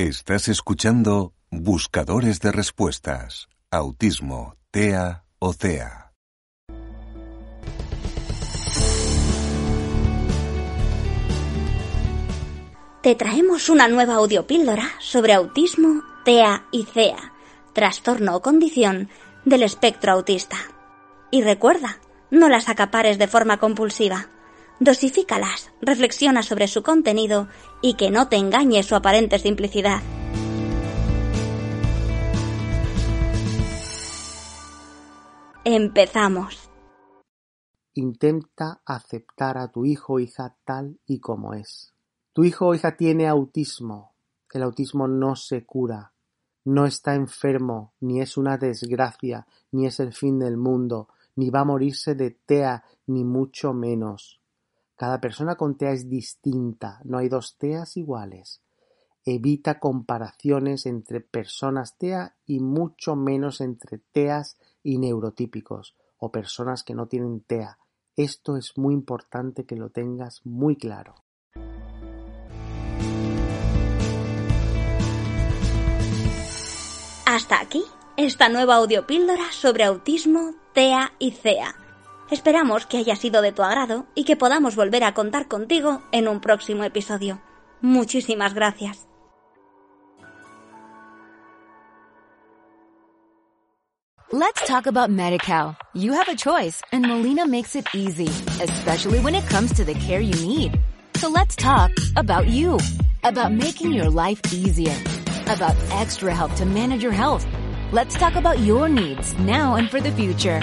Estás escuchando Buscadores de Respuestas. Autismo, TEA o CEA. Te traemos una nueva audiopíldora sobre autismo, TEA y CEA, trastorno o condición del espectro autista. Y recuerda, no las acapares de forma compulsiva. Dosifícalas, reflexiona sobre su contenido y que no te engañe su aparente simplicidad. Empezamos. Intenta aceptar a tu hijo o hija tal y como es. Tu hijo o hija tiene autismo. El autismo no se cura. No está enfermo, ni es una desgracia, ni es el fin del mundo, ni va a morirse de TEA, ni mucho menos. Cada persona con TEA es distinta, no hay dos TEAs iguales. Evita comparaciones entre personas TEA y mucho menos entre TEAs y neurotípicos o personas que no tienen TEA. Esto es muy importante que lo tengas muy claro. Hasta aquí esta nueva audiopíldora sobre autismo, TEA y CEA. Esperamos que haya sido de tu agrado y que podamos volver a contar contigo en un próximo episodio. Muchísimas gracias. Let's talk about MediCal. You have a choice and Molina makes it easy, especially when it comes to the care you need. So let's talk about you, about making your life easier, about extra help to manage your health. Let's talk about your needs now and for the future.